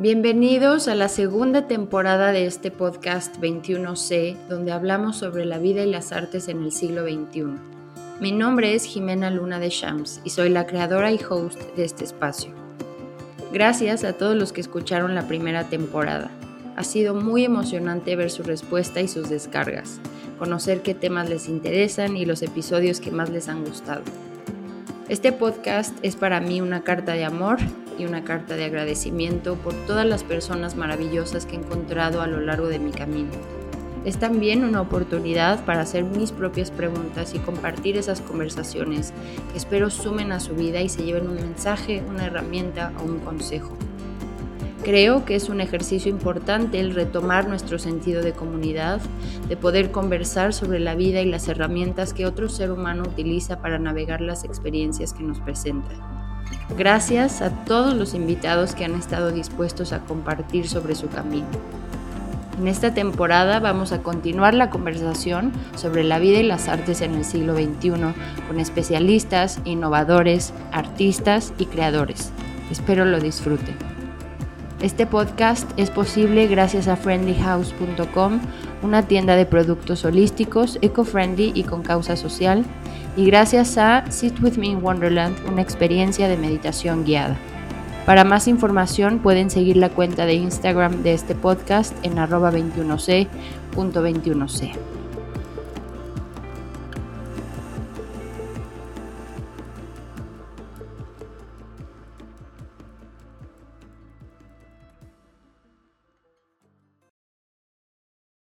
Bienvenidos a la segunda temporada de este podcast 21C, donde hablamos sobre la vida y las artes en el siglo XXI. Mi nombre es Jimena Luna de Shams y soy la creadora y host de este espacio. Gracias a todos los que escucharon la primera temporada. Ha sido muy emocionante ver su respuesta y sus descargas, conocer qué temas les interesan y los episodios que más les han gustado. Este podcast es para mí una carta de amor y una carta de agradecimiento por todas las personas maravillosas que he encontrado a lo largo de mi camino. Es también una oportunidad para hacer mis propias preguntas y compartir esas conversaciones que espero sumen a su vida y se lleven un mensaje, una herramienta o un consejo. Creo que es un ejercicio importante el retomar nuestro sentido de comunidad, de poder conversar sobre la vida y las herramientas que otro ser humano utiliza para navegar las experiencias que nos presentan. Gracias a todos los invitados que han estado dispuestos a compartir sobre su camino. En esta temporada vamos a continuar la conversación sobre la vida y las artes en el siglo XXI con especialistas, innovadores, artistas y creadores. Espero lo disfruten. Este podcast es posible gracias a friendlyhouse.com, una tienda de productos holísticos, eco-friendly y con causa social, y gracias a Sit With Me in Wonderland, una experiencia de meditación guiada. Para más información pueden seguir la cuenta de Instagram de este podcast en arroba 21c.21c.